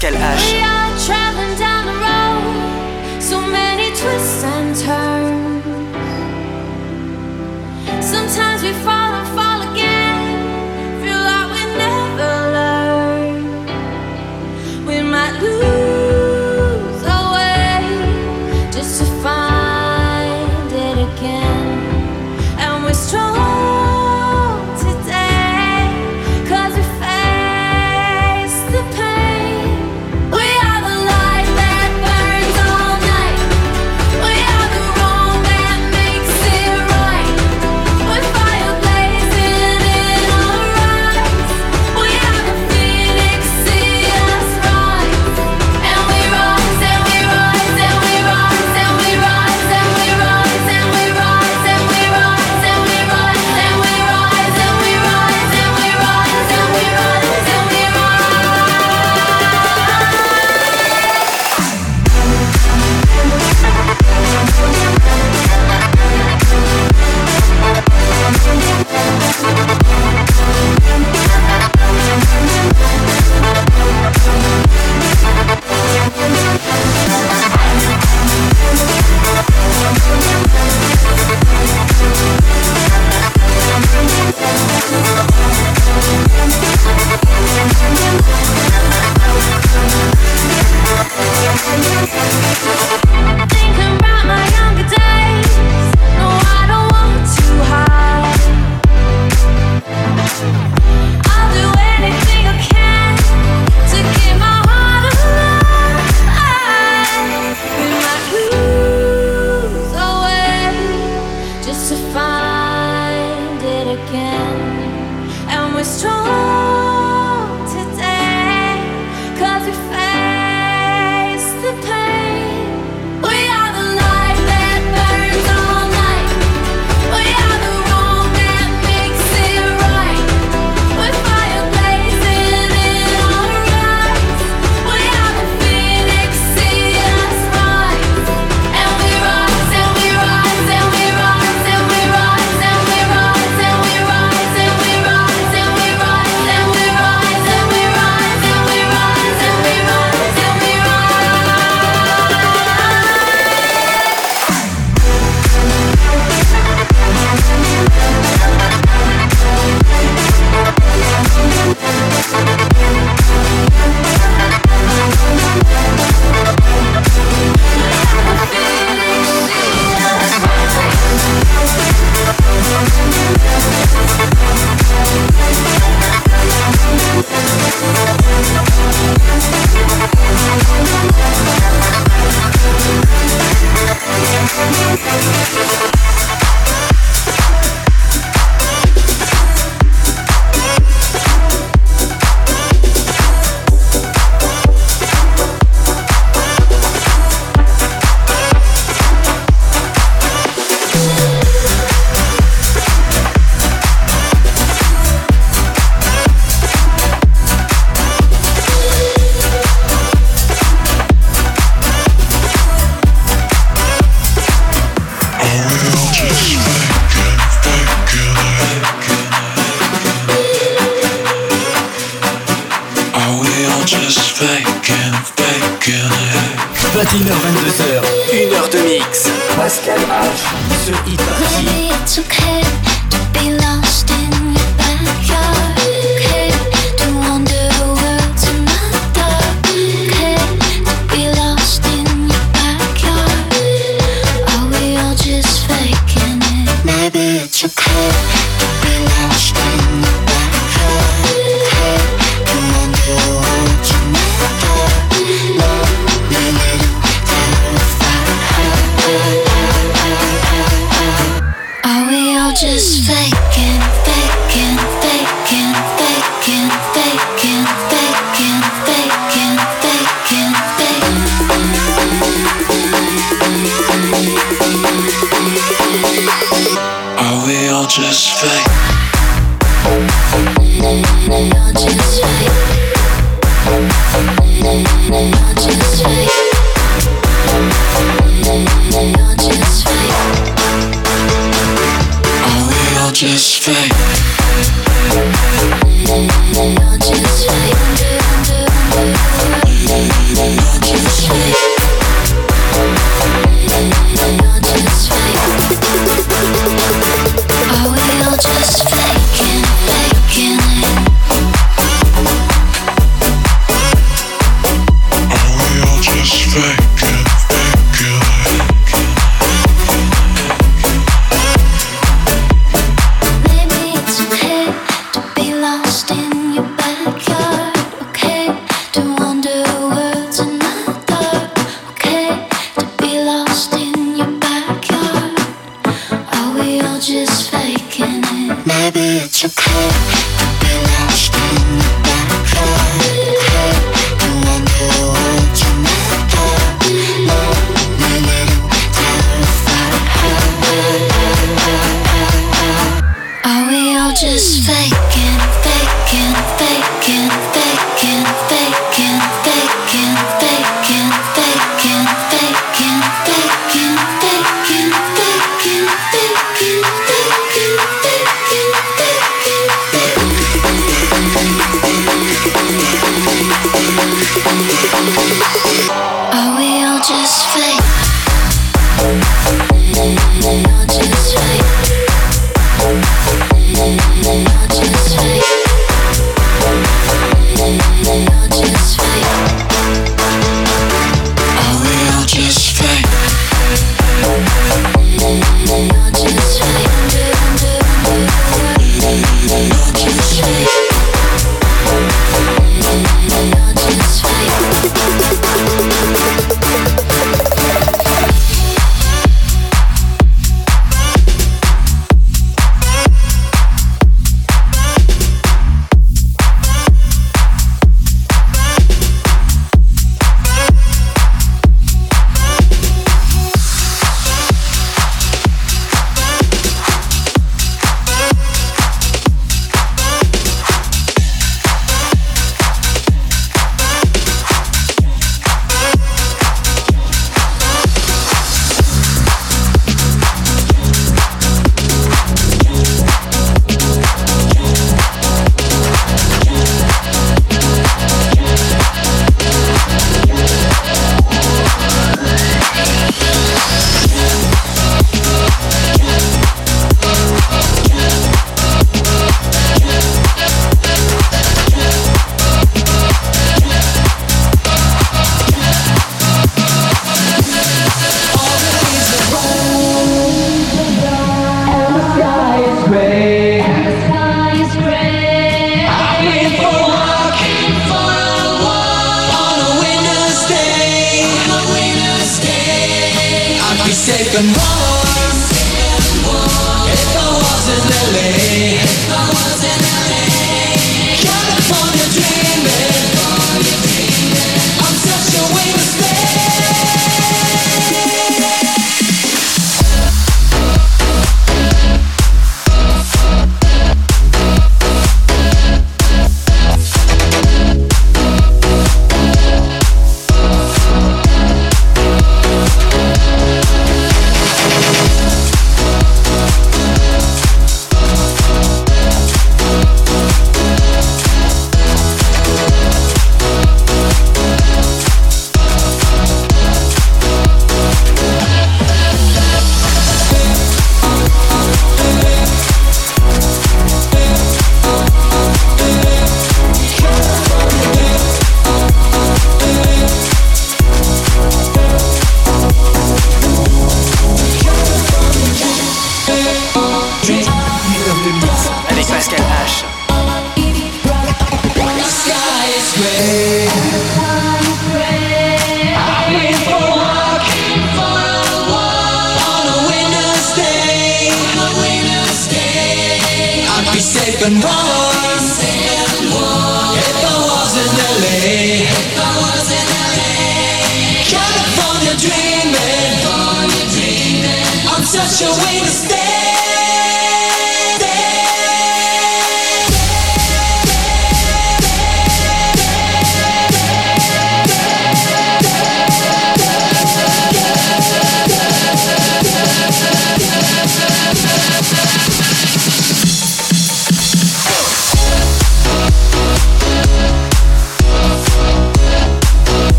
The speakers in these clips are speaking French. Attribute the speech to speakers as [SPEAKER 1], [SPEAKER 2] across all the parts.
[SPEAKER 1] Pascal H.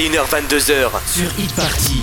[SPEAKER 1] 21h, 22h. Sur Hit Party.